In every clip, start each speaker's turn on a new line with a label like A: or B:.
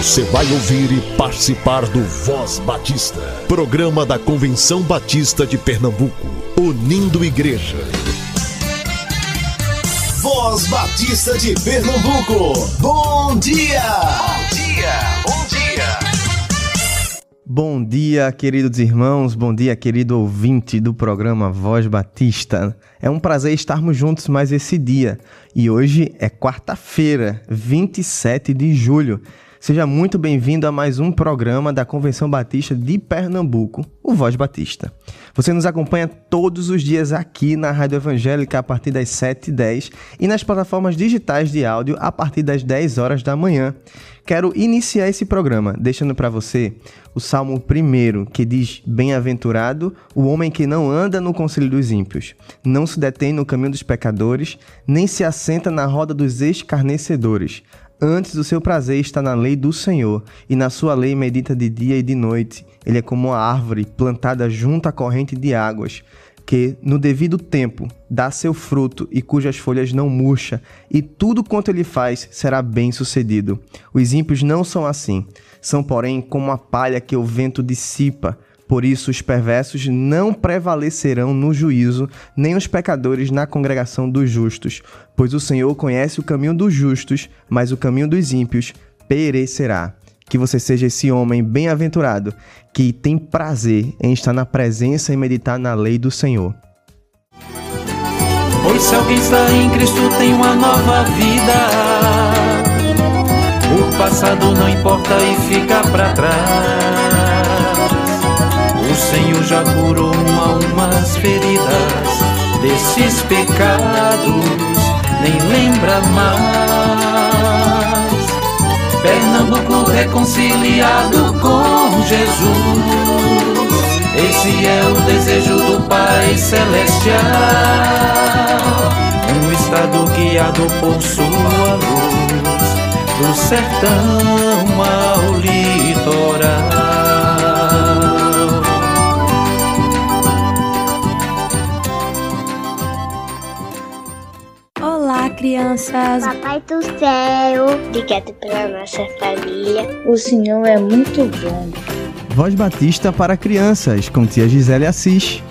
A: Você vai ouvir e participar do Voz Batista, programa da Convenção Batista de Pernambuco, unindo igreja.
B: Voz Batista de Pernambuco, bom dia!
C: Bom dia, bom dia!
D: Bom dia, queridos irmãos, bom dia, querido ouvinte do programa Voz Batista. É um prazer estarmos juntos mais esse dia. E hoje é quarta-feira, 27 de julho. Seja muito bem-vindo a mais um programa da Convenção Batista de Pernambuco, o Voz Batista. Você nos acompanha todos os dias aqui na Rádio Evangélica a partir das 7h10 e nas plataformas digitais de áudio a partir das 10 horas da manhã. Quero iniciar esse programa deixando para você o Salmo 1 que diz: Bem-aventurado o homem que não anda no conselho dos ímpios, não se detém no caminho dos pecadores, nem se assenta na roda dos escarnecedores. Antes o seu prazer está na lei do Senhor, e na sua lei medita de dia e de noite. Ele é como uma árvore plantada junto à corrente de águas, que, no devido tempo, dá seu fruto e cujas folhas não murcha, e tudo quanto ele faz será bem sucedido. Os ímpios não são assim, são, porém, como a palha que o vento dissipa. Por isso, os perversos não prevalecerão no juízo, nem os pecadores na congregação dos justos. Pois o Senhor conhece o caminho dos justos, mas o caminho dos ímpios perecerá. Que você seja esse homem bem-aventurado, que tem prazer em estar na presença e meditar na lei do Senhor.
E: Pois se alguém está em Cristo, tem uma nova vida. O passado não importa e fica para trás. O Senhor já curou umas feridas desses pecados, nem lembra mais. Pernambuco reconciliado com Jesus. Esse é o desejo do Pai Celestial. Um estado guiado por sua luz, do sertão ao litoral.
F: Crianças.
G: Papai do céu, obrigado pela nossa família.
H: O Senhor é muito bom.
D: Voz Batista para crianças, com tia Gisele Assis.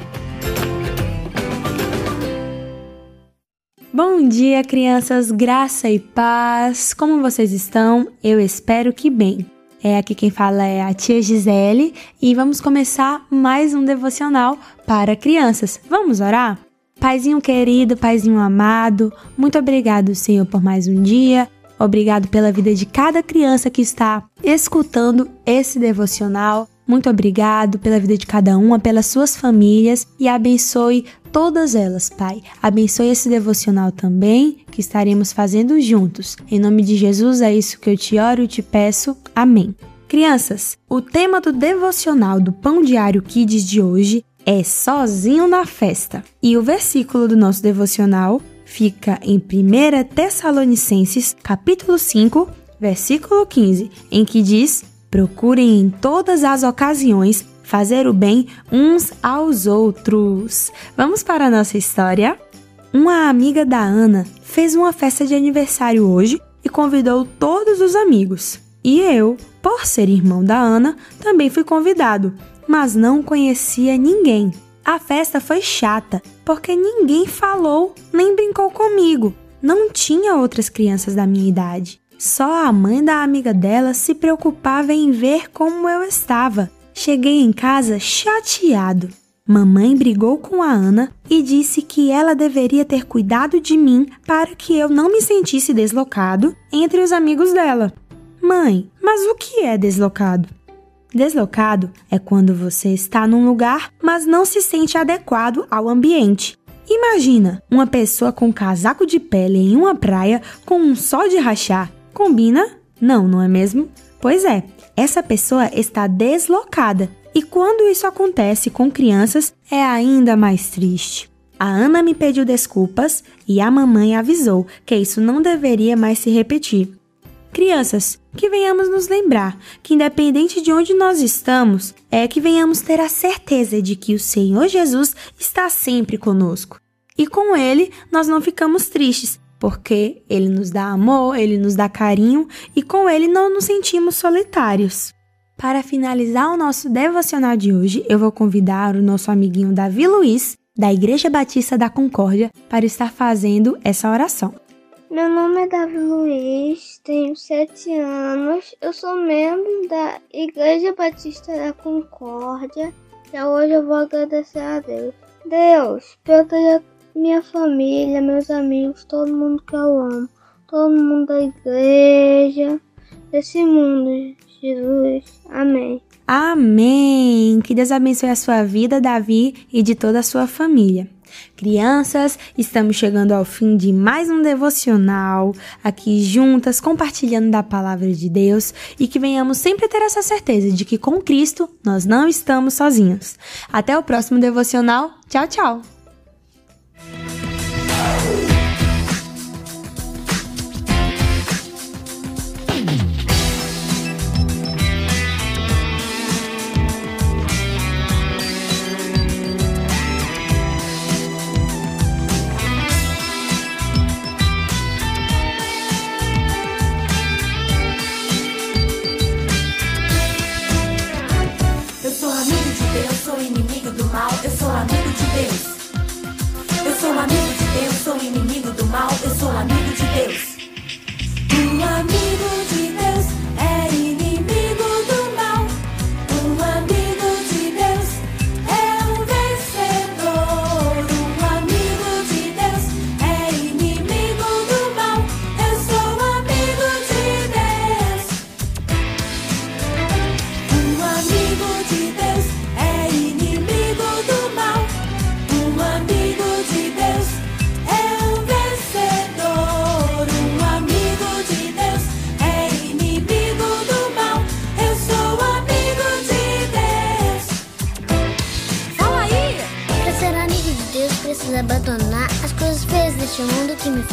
F: Bom dia, crianças, graça e paz. Como vocês estão? Eu espero que bem. É aqui quem fala é a tia Gisele e vamos começar mais um devocional para crianças. Vamos orar? Paizinho querido, Paizinho amado, muito obrigado, Senhor, por mais um dia. Obrigado pela vida de cada criança que está escutando esse devocional. Muito obrigado pela vida de cada uma, pelas suas famílias e abençoe todas elas, Pai. Abençoe esse devocional também que estaremos fazendo juntos. Em nome de Jesus, é isso que eu te oro e te peço. Amém. Crianças, o tema do devocional do Pão Diário Kids de hoje é sozinho na festa. E o versículo do nosso devocional fica em 1 Tessalonicenses, capítulo 5, versículo 15, em que diz: Procurem em todas as ocasiões fazer o bem uns aos outros. Vamos para a nossa história? Uma amiga da Ana fez uma festa de aniversário hoje e convidou todos os amigos. E eu, por ser irmão da Ana, também fui convidado mas não conhecia ninguém. A festa foi chata, porque ninguém falou nem brincou comigo. Não tinha outras crianças da minha idade. Só a mãe da amiga dela se preocupava em ver como eu estava. Cheguei em casa chateado. Mamãe brigou com a Ana e disse que ela deveria ter cuidado de mim para que eu não me sentisse deslocado entre os amigos dela. Mãe, mas o que é deslocado? Deslocado é quando você está num lugar, mas não se sente adequado ao ambiente. Imagina uma pessoa com casaco de pele em uma praia com um sol de rachar. Combina? Não, não é mesmo? Pois é, essa pessoa está deslocada. E quando isso acontece com crianças, é ainda mais triste. A Ana me pediu desculpas e a mamãe avisou que isso não deveria mais se repetir. Crianças, que venhamos nos lembrar que, independente de onde nós estamos, é que venhamos ter a certeza de que o Senhor Jesus está sempre conosco. E com Ele nós não ficamos tristes, porque ele nos dá amor, ele nos dá carinho e com ele não nos sentimos solitários. Para finalizar o nosso devocional de hoje, eu vou convidar o nosso amiguinho Davi Luiz, da Igreja Batista da Concórdia, para estar fazendo essa oração.
G: Meu nome é Davi Luiz, tenho sete anos, eu sou membro da Igreja Batista da Concórdia e hoje eu vou agradecer a Deus. Deus, proteja minha família, meus amigos, todo mundo que eu amo, todo mundo da igreja, desse mundo, Jesus. Amém.
F: Amém! Que Deus abençoe a sua vida, Davi, e de toda a sua família. Crianças, estamos chegando ao fim de mais um devocional, aqui juntas, compartilhando da palavra de Deus e que venhamos sempre ter essa certeza de que com Cristo nós não estamos sozinhos. Até o próximo devocional. Tchau, tchau! things.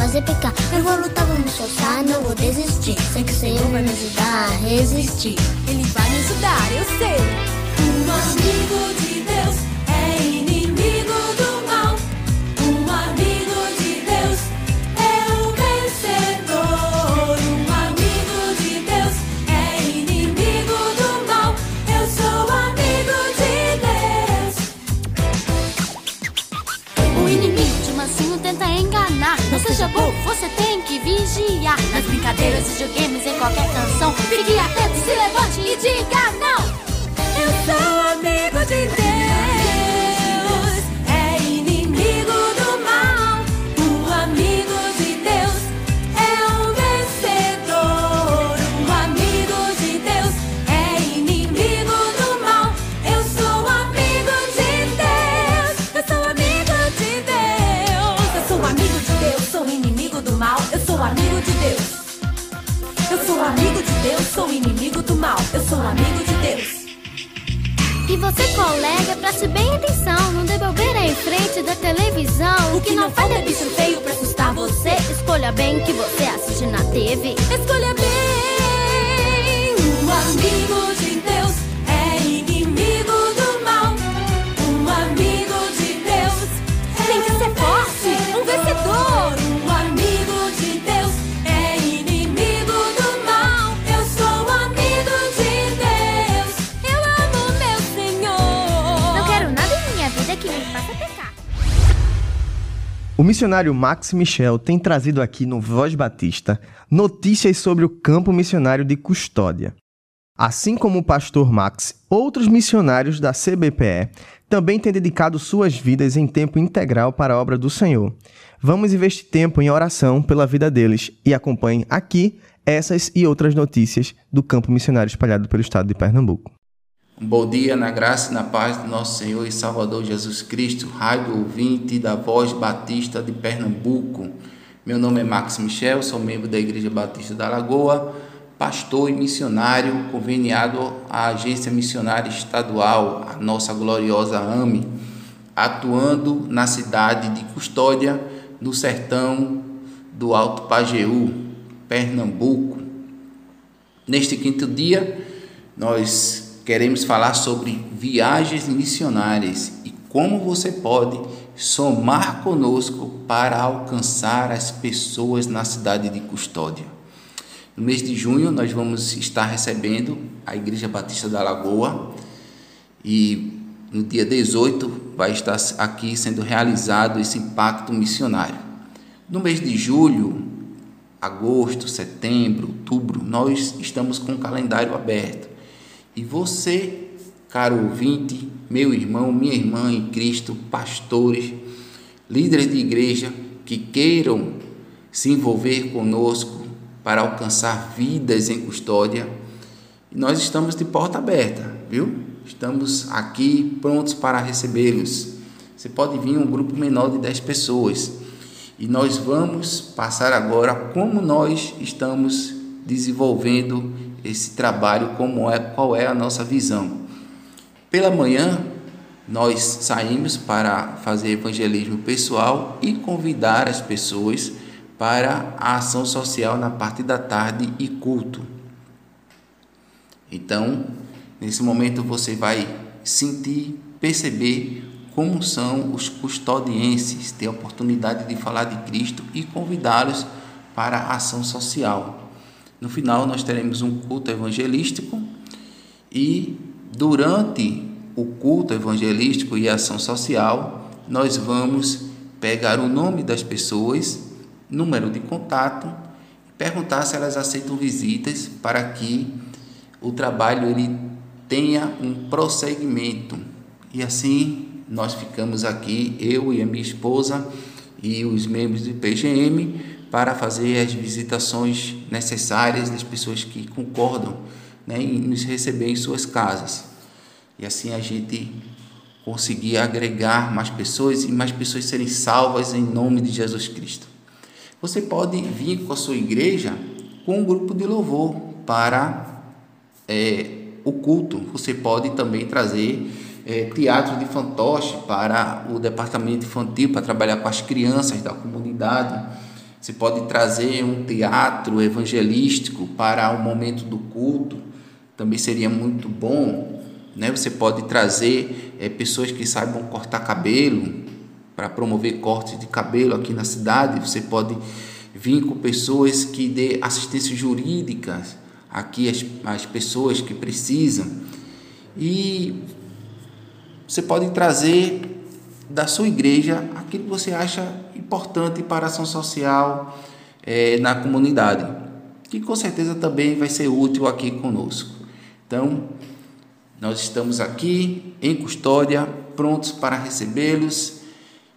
I: Fazer pecar. Eu vou lutar, vou me esforçar, não vou desistir. Sei que o Senhor vai me ajudar a resistir.
J: Ele vai me ajudar, eu sei. Um amigo
I: brincadeiras, videogames, em qualquer frente da televisão.
J: O que não faz é bicho feio pra assustar você.
I: Escolha bem que você assiste na TV.
J: Escolha bem.
D: O missionário Max Michel tem trazido aqui no Voz Batista notícias sobre o campo missionário de Custódia. Assim como o pastor Max, outros missionários da CBPE também têm dedicado suas vidas em tempo integral para a obra do Senhor. Vamos investir tempo em oração pela vida deles e acompanhe aqui essas e outras notícias do campo missionário espalhado pelo estado de Pernambuco.
K: Um bom dia na graça e na paz do nosso Senhor e Salvador Jesus Cristo, rádio ouvinte da Voz Batista de Pernambuco. Meu nome é Max Michel, sou membro da Igreja Batista da Lagoa, pastor e missionário conveniado à Agência Missionária Estadual, a nossa gloriosa AME, atuando na cidade de Custódia, no sertão do Alto Pajeú, Pernambuco. Neste quinto dia, nós queremos falar sobre viagens missionárias e como você pode somar conosco para alcançar as pessoas na cidade de Custódia. No mês de junho, nós vamos estar recebendo a Igreja Batista da Lagoa e no dia 18 vai estar aqui sendo realizado esse impacto missionário. No mês de julho, agosto, setembro, outubro, nós estamos com o calendário aberto. E você, caro ouvinte, meu irmão, minha irmã em Cristo, pastores, líderes de igreja que queiram se envolver conosco para alcançar vidas em custódia, nós estamos de porta aberta, viu? Estamos aqui prontos para recebê-los. Você pode vir um grupo menor de 10 pessoas. E nós vamos passar agora como nós estamos desenvolvendo esse trabalho, como é, qual é a nossa visão. Pela manhã, nós saímos para fazer evangelismo pessoal e convidar as pessoas para a ação social na parte da tarde e culto. Então, nesse momento você vai sentir, perceber como são os custodienses, ter a oportunidade de falar de Cristo e convidá-los para a ação social. No final, nós teremos um culto evangelístico e durante o culto evangelístico e ação social, nós vamos pegar o nome das pessoas, número de contato, perguntar se elas aceitam visitas para que o trabalho ele tenha um prosseguimento. E assim nós ficamos aqui, eu e a minha esposa e os membros do PGM, para fazer as visitações necessárias das pessoas que concordam né, em nos receber em suas casas. E assim a gente conseguir agregar mais pessoas e mais pessoas serem salvas em nome de Jesus Cristo. Você pode vir com a sua igreja com um grupo de louvor para é, o culto. Você pode também trazer é, teatro de fantoche para o departamento infantil, para trabalhar com as crianças da comunidade. Você pode trazer um teatro evangelístico para o momento do culto, também seria muito bom. Né? Você pode trazer é, pessoas que saibam cortar cabelo, para promover cortes de cabelo aqui na cidade. Você pode vir com pessoas que dê assistência jurídica aqui às, às pessoas que precisam. E você pode trazer da sua igreja aquilo que você acha importante para a ação social é, na comunidade, que com certeza também vai ser útil aqui conosco. Então, nós estamos aqui em custódia, prontos para recebê-los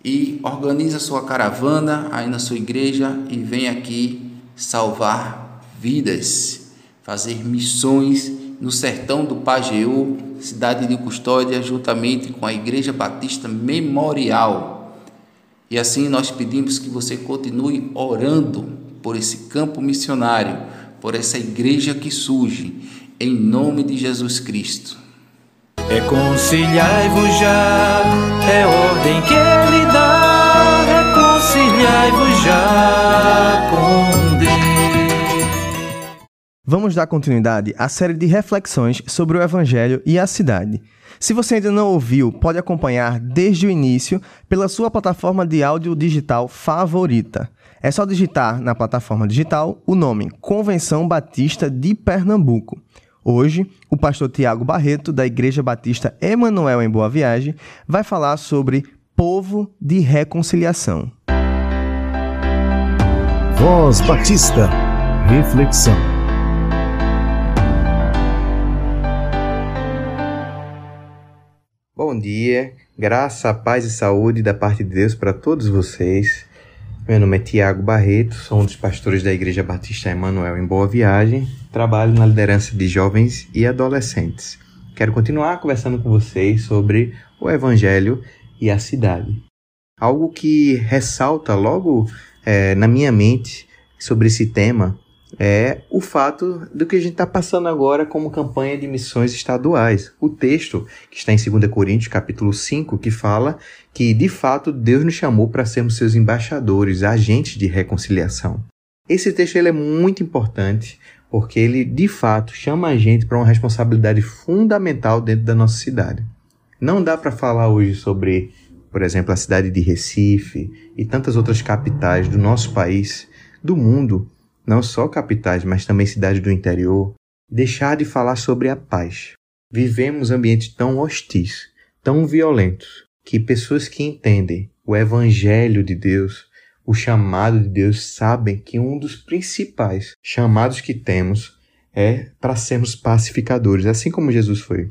K: e organize a sua caravana aí na sua igreja e vem aqui salvar vidas, fazer missões no sertão do Pajeú, cidade de Custódia, juntamente com a Igreja Batista Memorial. E assim nós pedimos que você continue orando por esse campo missionário, por essa igreja que surge, em nome de Jesus Cristo.
E: Reconciliai-vos já, é ordem que ele dá. Reconciliai-vos já com Deus.
D: Vamos dar continuidade à série de reflexões sobre o Evangelho e a cidade. Se você ainda não ouviu, pode acompanhar desde o início pela sua plataforma de áudio digital favorita. É só digitar na plataforma digital o nome Convenção Batista de Pernambuco. Hoje, o pastor Tiago Barreto, da Igreja Batista Emanuel em Boa Viagem, vai falar sobre povo de reconciliação.
A: Voz Batista. Reflexão.
D: Bom dia, graça, paz e saúde da parte de Deus para todos vocês. Meu nome é Tiago Barreto, sou um dos pastores da Igreja Batista Emanuel em Boa Viagem, trabalho na liderança de jovens e adolescentes. Quero continuar conversando com vocês sobre o Evangelho e a cidade. Algo que ressalta logo é, na minha mente sobre esse tema é o fato do que a gente está passando agora como campanha de missões estaduais. O texto que está em 2 Coríntios, capítulo 5, que fala que, de fato, Deus nos chamou para sermos seus embaixadores, agentes de reconciliação. Esse texto ele é muito importante porque ele, de fato, chama a gente para uma responsabilidade fundamental dentro da nossa cidade. Não dá para falar hoje sobre
L: por exemplo, a cidade de Recife e tantas outras capitais do nosso país, do mundo, não só capitais, mas também cidades do interior, deixar de falar sobre a paz. Vivemos ambientes tão hostis, tão violentos, que pessoas que entendem o evangelho de Deus, o chamado de Deus, sabem que um dos principais chamados que temos é para sermos pacificadores, assim como Jesus foi.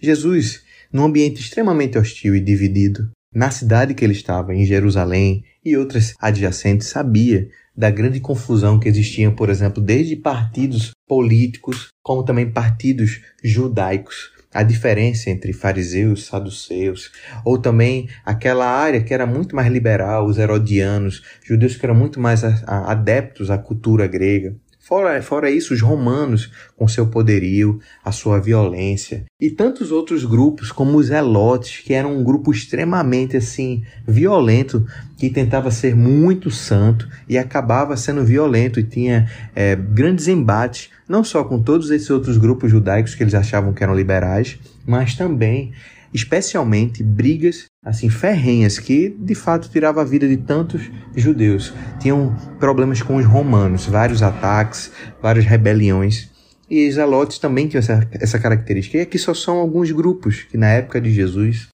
L: Jesus, num ambiente extremamente hostil e dividido, na cidade que ele estava, em Jerusalém e outras adjacentes, sabia da grande confusão que existia, por exemplo, desde partidos políticos, como também partidos judaicos. A diferença entre fariseus, saduceus, ou também aquela área que era muito mais liberal, os herodianos, judeus que eram muito mais adeptos à cultura grega. Fora, fora isso, os romanos, com seu poderio, a sua violência, e tantos outros grupos, como os Elotes, que eram um grupo extremamente assim violento, que tentava ser muito santo e acabava sendo violento e tinha é, grandes embates, não só com todos esses outros grupos judaicos que eles achavam que eram liberais, mas também especialmente brigas assim ferrenhas que de fato tirava a vida de tantos judeus. Tinham problemas com os romanos, vários ataques, várias rebeliões. E os zelotes também tinham essa, essa característica. E aqui só são alguns grupos que na época de Jesus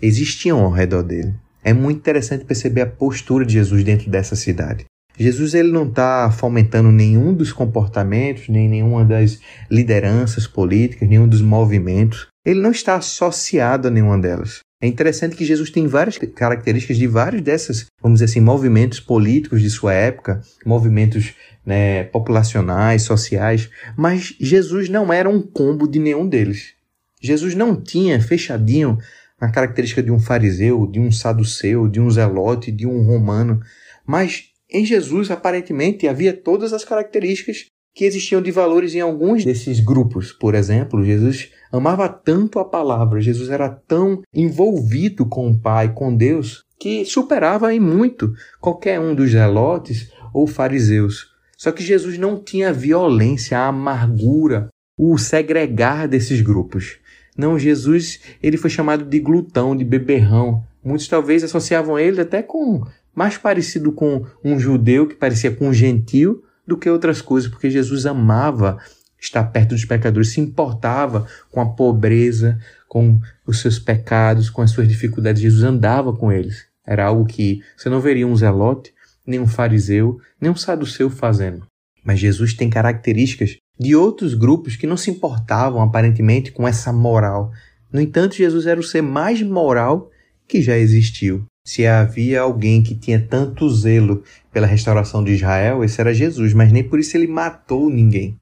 L: existiam ao redor dele. É muito interessante perceber a postura de Jesus dentro dessa cidade. Jesus ele não está fomentando nenhum dos comportamentos, nem nenhuma das lideranças políticas, nenhum dos movimentos. Ele não está associado a nenhuma delas. É interessante que Jesus tem várias características de vários desses, vamos dizer assim, movimentos políticos de sua época, movimentos né, populacionais, sociais, mas Jesus não era um combo de nenhum deles. Jesus não tinha fechadinho a característica de um fariseu, de um saduceu, de um zelote, de um romano, mas em Jesus aparentemente havia todas as características que existiam de valores em alguns desses grupos. Por exemplo, Jesus amava tanto a palavra, Jesus era tão envolvido com o Pai, com Deus, que superava em muito qualquer um dos zelotes ou fariseus. Só que Jesus não tinha a violência, a amargura, o segregar desses grupos. Não, Jesus, ele foi chamado de glutão, de beberrão. Muitos talvez associavam ele até com mais parecido com um judeu que parecia com um gentil do que outras coisas, porque Jesus amava estar perto dos pecadores, se importava com a pobreza, com os seus pecados, com as suas dificuldades. Jesus andava com eles. Era algo que você não veria um zelote, nem um fariseu, nem um saduceu fazendo. Mas Jesus tem características de outros grupos que não se importavam aparentemente com essa moral. No entanto, Jesus era o ser mais moral que já existiu. Se havia alguém que tinha tanto zelo pela restauração de Israel, esse era Jesus, mas nem por isso ele matou ninguém.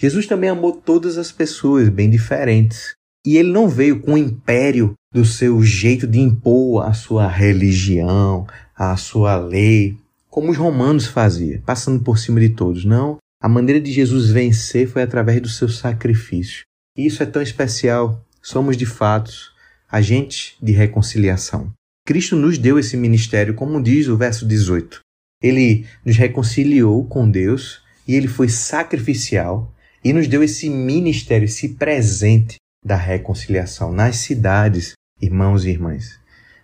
L: Jesus também amou todas as pessoas, bem diferentes. E ele não veio com o império do seu jeito de impor a sua religião, a sua lei, como os romanos faziam, passando por cima de todos. Não. A maneira de Jesus vencer foi através do seu sacrifício. E isso é tão especial. Somos de fato agentes de reconciliação. Cristo nos deu esse ministério, como diz o verso 18. Ele nos reconciliou com Deus e ele foi sacrificial e nos deu esse ministério, esse presente da reconciliação nas cidades, irmãos e irmãs.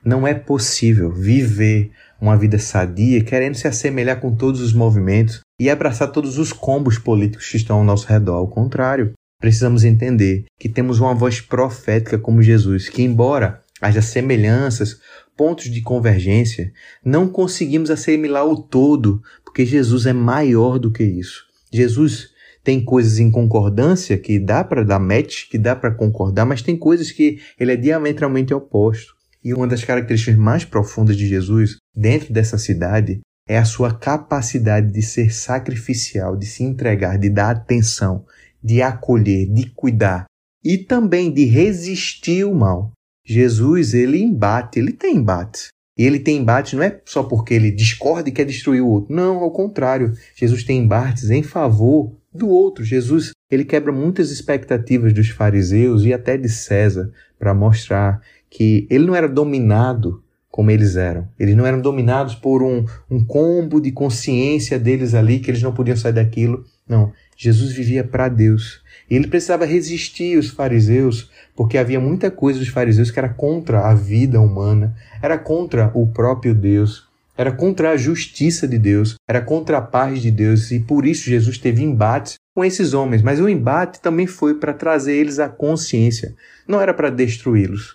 L: Não é possível viver uma vida sadia querendo se assemelhar com todos os movimentos e abraçar todos os combos políticos que estão ao nosso redor. Ao contrário, precisamos entender que temos uma voz profética como Jesus, que, embora haja semelhanças pontos de convergência, não conseguimos assimilar o todo, porque Jesus é maior do que isso. Jesus tem coisas em concordância que dá para dar match, que dá para concordar, mas tem coisas que ele é diametralmente oposto. E uma das características mais profundas de Jesus dentro dessa cidade é a sua capacidade de ser sacrificial, de se entregar, de dar atenção, de acolher, de cuidar e também de resistir o mal. Jesus, ele embate, ele tem embates. E ele tem embate não é só porque ele discorda e quer destruir o outro. Não, ao contrário. Jesus tem embates em favor do outro. Jesus, ele quebra muitas expectativas dos fariseus e até de César para mostrar que ele não era dominado como eles eram. Eles não eram dominados por um, um combo de consciência deles ali, que eles não podiam sair daquilo. Não, Jesus vivia para Deus. E ele precisava resistir os fariseus, porque havia muita coisa dos fariseus que era contra a vida humana, era contra o próprio Deus, era contra a justiça de Deus, era contra a paz de Deus, e por isso Jesus teve embates com esses homens. Mas o embate também foi para trazer eles à consciência, não era para destruí-los.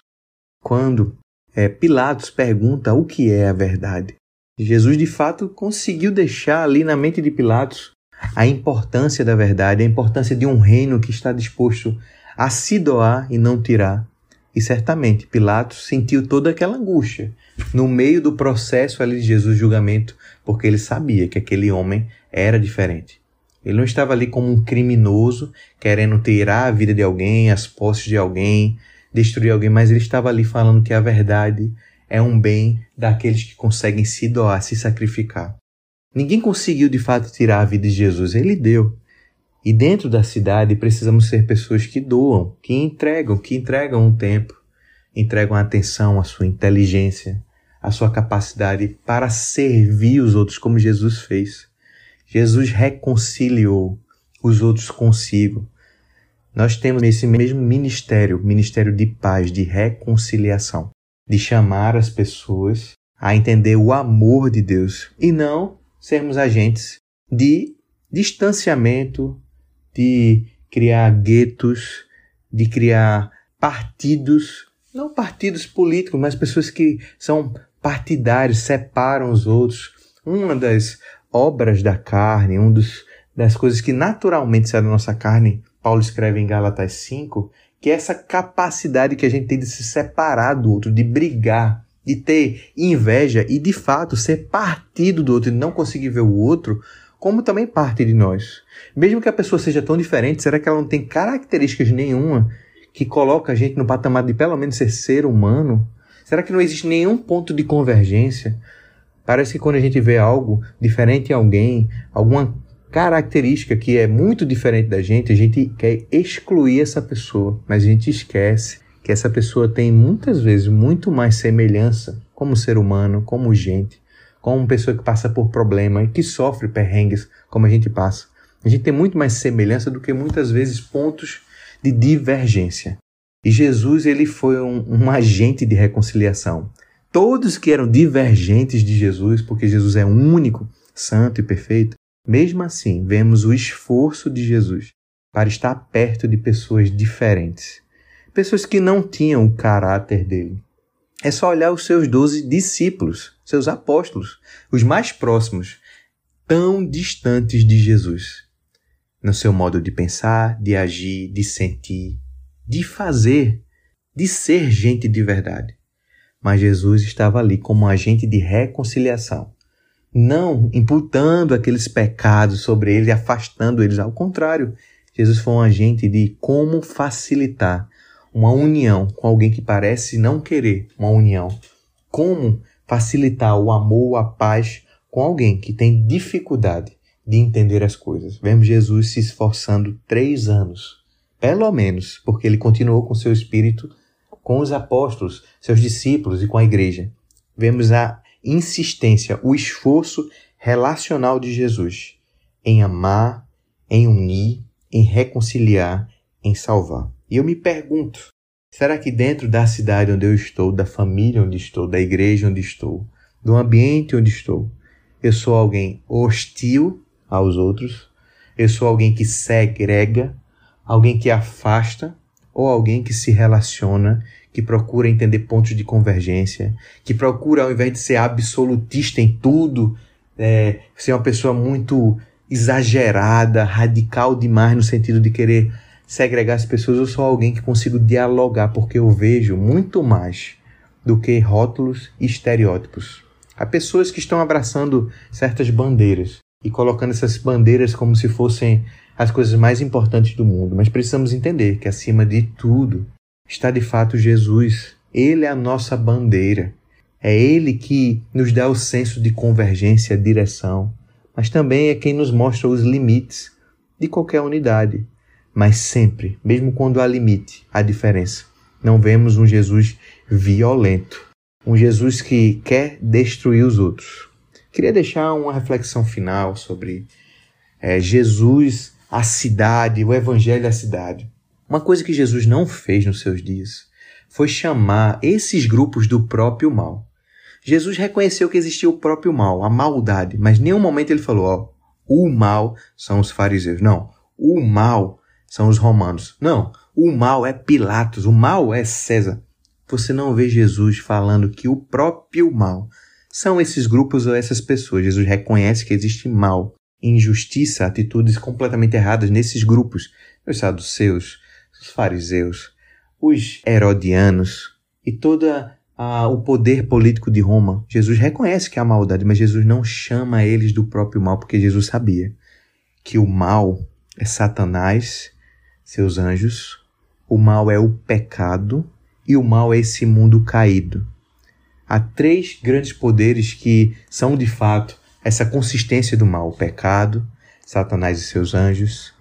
L: Quando é, Pilatos pergunta o que é a verdade, Jesus de fato conseguiu deixar ali na mente de Pilatos a importância da verdade, a importância de um reino que está disposto a se doar e não tirar. E certamente Pilatos sentiu toda aquela angústia no meio do processo ali de Jesus julgamento, porque ele sabia que aquele homem era diferente. Ele não estava ali como um criminoso querendo tirar a vida de alguém, as posses de alguém, destruir alguém, mas ele estava ali falando que a verdade é um bem daqueles que conseguem se doar, se sacrificar. Ninguém conseguiu de fato tirar a vida de Jesus, ele deu. E dentro da cidade precisamos ser pessoas que doam, que entregam, que entregam um tempo, entregam a atenção, a sua inteligência, a sua capacidade para servir os outros como Jesus fez. Jesus reconciliou os outros consigo. Nós temos esse mesmo ministério, ministério de paz, de reconciliação, de chamar as pessoas a entender o amor de Deus e não sermos agentes de distanciamento, de criar guetos, de criar partidos, não partidos políticos, mas pessoas que são partidários, separam os outros. Uma das obras da carne, uma das coisas que naturalmente sai da nossa carne, Paulo escreve em Gálatas 5, que é essa capacidade que a gente tem de se separar do outro, de brigar, de ter inveja e de fato ser partido do outro e não conseguir ver o outro como também parte de nós. Mesmo que a pessoa seja tão diferente, será que ela não tem características nenhuma que coloca a gente no patamar de pelo menos ser ser humano? Será que não existe nenhum ponto de convergência? Parece que quando a gente vê algo diferente em alguém, alguma característica que é muito diferente da gente, a gente quer excluir essa pessoa, mas a gente esquece que essa pessoa tem muitas vezes muito mais semelhança como ser humano, como gente, como pessoa que passa por problema e que sofre perrengues como a gente passa. A gente tem muito mais semelhança do que muitas vezes pontos de divergência. E Jesus ele foi um, um agente de reconciliação. Todos que eram divergentes de Jesus, porque Jesus é único, santo e perfeito, mesmo assim vemos o esforço de Jesus para estar perto de pessoas diferentes pessoas que não tinham o caráter dele. É só olhar os seus doze discípulos, seus apóstolos, os mais próximos, tão distantes de Jesus, no seu modo de pensar, de agir, de sentir, de fazer, de ser gente de verdade. Mas Jesus estava ali como um agente de reconciliação, não imputando aqueles pecados sobre eles, afastando eles. Ao contrário, Jesus foi um agente de como facilitar uma união com alguém que parece não querer uma união? Como facilitar o amor, a paz com alguém que tem dificuldade de entender as coisas? Vemos Jesus se esforçando três anos, pelo menos, porque ele continuou com seu espírito com os apóstolos, seus discípulos e com a igreja. Vemos a insistência, o esforço relacional de Jesus em amar, em unir, em reconciliar, em salvar. E eu me pergunto: será que dentro da cidade onde eu estou, da família onde estou, da igreja onde estou, do ambiente onde estou, eu sou alguém hostil aos outros? Eu sou alguém que segrega, alguém que afasta ou alguém que se relaciona, que procura entender pontos de convergência, que procura, ao invés de ser absolutista em tudo, é, ser uma pessoa muito exagerada, radical demais no sentido de querer segregar as pessoas, eu sou alguém que consigo dialogar, porque eu vejo muito mais do que rótulos e estereótipos. Há pessoas que estão abraçando certas bandeiras e colocando essas bandeiras como se fossem as coisas mais importantes do mundo, mas precisamos entender que acima de tudo está de fato Jesus. Ele é a nossa bandeira. É Ele que nos dá o senso de convergência, direção, mas também é quem nos mostra os limites de qualquer unidade mas sempre, mesmo quando há limite, há diferença. Não vemos um Jesus violento, um Jesus que quer destruir os outros. Queria deixar uma reflexão final sobre é, Jesus à cidade, o evangelho à cidade. Uma coisa que Jesus não fez nos seus dias foi chamar esses grupos do próprio mal. Jesus reconheceu que existia o próprio mal, a maldade, mas em nenhum momento ele falou, ó, o mal são os fariseus. Não, o mal são os romanos. Não, o mal é Pilatos, o mal é César. Você não vê Jesus falando que o próprio mal são esses grupos ou essas pessoas. Jesus reconhece que existe mal, injustiça, atitudes completamente erradas nesses grupos. Os saduceus, os fariseus, os herodianos e toda o poder político de Roma. Jesus reconhece que há maldade, mas Jesus não chama eles do próprio mal, porque Jesus sabia que o mal é Satanás, seus anjos, o mal é o pecado e o mal é esse mundo caído. Há três grandes poderes que são de fato essa consistência do mal: o pecado, Satanás e seus anjos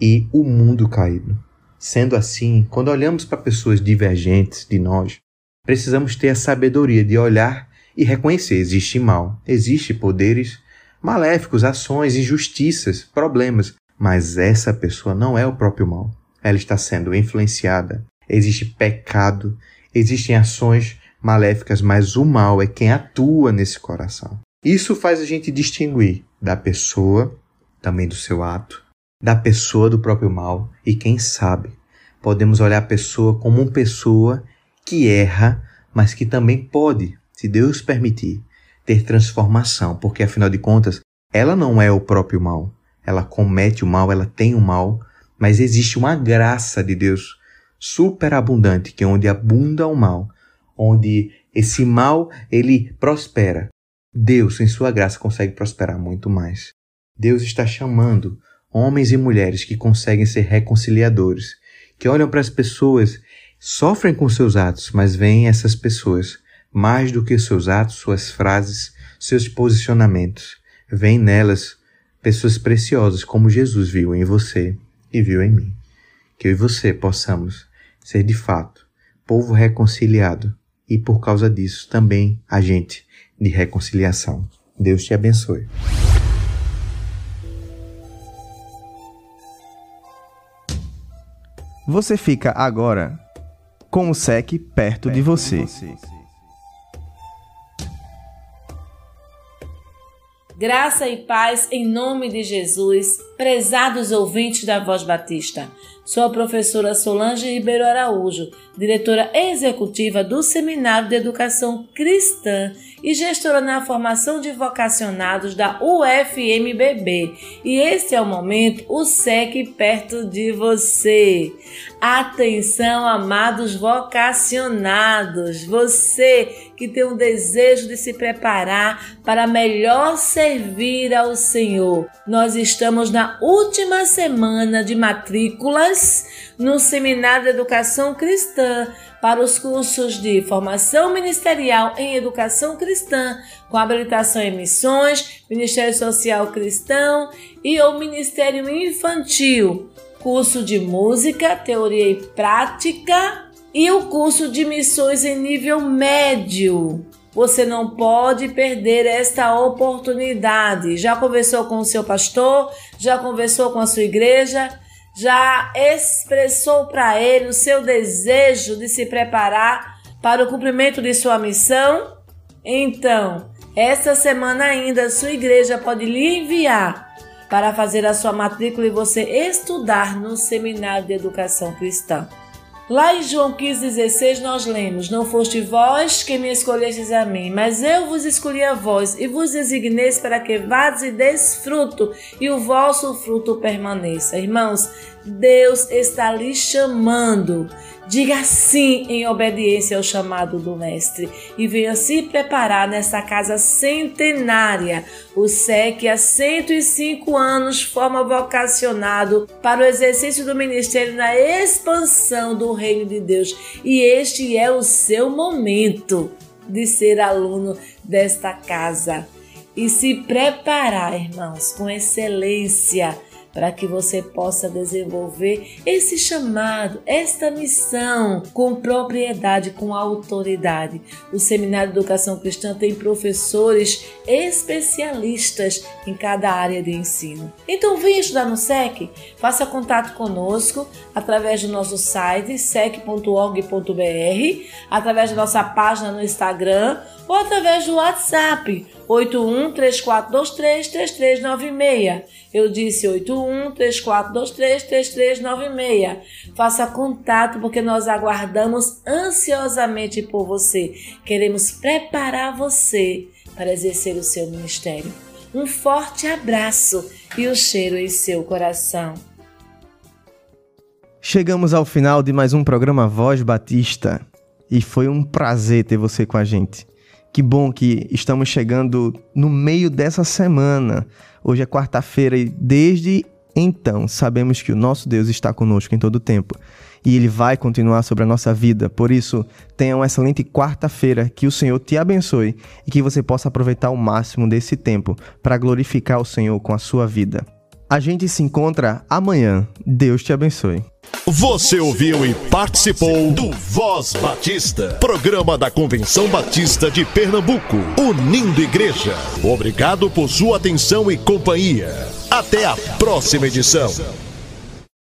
L: e o mundo caído. Sendo assim, quando olhamos para pessoas divergentes de nós, precisamos ter a sabedoria de olhar e reconhecer: existe mal, existe poderes maléficos, ações, injustiças, problemas, mas essa pessoa não é o próprio mal. Ela está sendo influenciada. Existe pecado, existem ações maléficas, mas o mal é quem atua nesse coração. Isso faz a gente distinguir da pessoa, também do seu ato, da pessoa do próprio mal e quem sabe podemos olhar a pessoa como uma pessoa que erra, mas que também pode, se Deus permitir, ter transformação, porque afinal de contas, ela não é o próprio mal. Ela comete o mal, ela tem o mal, mas existe uma graça de Deus superabundante, que é onde abunda o mal, onde esse mal ele prospera. Deus, em sua graça, consegue prosperar muito mais. Deus está chamando homens e mulheres que conseguem ser reconciliadores, que olham para as pessoas, sofrem com seus atos, mas veem essas pessoas, mais do que seus atos, suas frases, seus posicionamentos. Veem nelas pessoas preciosas, como Jesus viu em você e viu em mim. Que eu e você possamos ser de fato povo reconciliado e, por causa disso, também agente de reconciliação. Deus te abençoe.
D: Você fica agora com o SEC perto, perto de, você. de você.
M: Graça e paz em nome de Jesus, prezados ouvintes da Voz Batista. Sou a professora Solange Ribeiro Araújo, diretora executiva do Seminário de Educação Cristã e gestora na formação de vocacionados da UFMBB. E este é o momento, o SEC perto de você. Atenção, amados vocacionados, você que tem um desejo de se preparar para melhor servir ao Senhor. Nós estamos na última semana de matrículas no Seminário de Educação Cristã para os cursos de Formação Ministerial em Educação Cristã, com habilitação em Missões, Ministério Social Cristão e o Ministério Infantil, curso de Música, Teoria e Prática e o curso de Missões em nível médio. Você não pode perder esta oportunidade. Já conversou com o seu pastor? Já conversou com a sua igreja? já expressou para ele o seu desejo de se preparar para o cumprimento de sua missão? Então, esta semana ainda sua igreja pode lhe enviar para fazer a sua matrícula e você estudar no Seminário de Educação Cristã. Lá em João 15,16 nós lemos: Não foste vós que me escolhestes a mim, mas eu vos escolhi a vós e vos designeis para que vades e deis fruto e o vosso fruto permaneça. Irmãos, Deus está lhe chamando. Diga sim em obediência ao chamado do Mestre e venha se preparar nessa casa centenária. O SEC há 105 anos forma vocacionado para o exercício do ministério na expansão do reino de Deus e este é o seu momento de ser aluno desta casa e se preparar, irmãos, com excelência para que você possa desenvolver esse chamado, esta missão com propriedade, com autoridade. O Seminário de Educação Cristã tem professores especialistas em cada área de ensino. Então, venha estudar no SEC, faça contato conosco através do nosso site sec.org.br, através da nossa página no Instagram ou através do WhatsApp 8134233396. Eu disse 8134233396. Faça contato porque nós aguardamos ansiosamente por você. Queremos preparar você para exercer o seu ministério. Um forte abraço e o um cheiro em seu coração.
D: Chegamos ao final de mais um programa Voz Batista e foi um prazer ter você com a gente. Que bom que estamos chegando no meio dessa semana. Hoje é quarta-feira e desde então sabemos que o nosso Deus está conosco em todo o tempo e ele vai continuar sobre a nossa vida. Por isso, tenha uma excelente quarta-feira, que o Senhor te abençoe e que você possa aproveitar o máximo desse tempo para glorificar o Senhor com a sua vida. A gente se encontra amanhã. Deus te abençoe.
A: Você ouviu e participou do Voz Batista, programa da Convenção Batista de Pernambuco, unindo igreja. Obrigado por sua atenção e companhia. Até a próxima edição.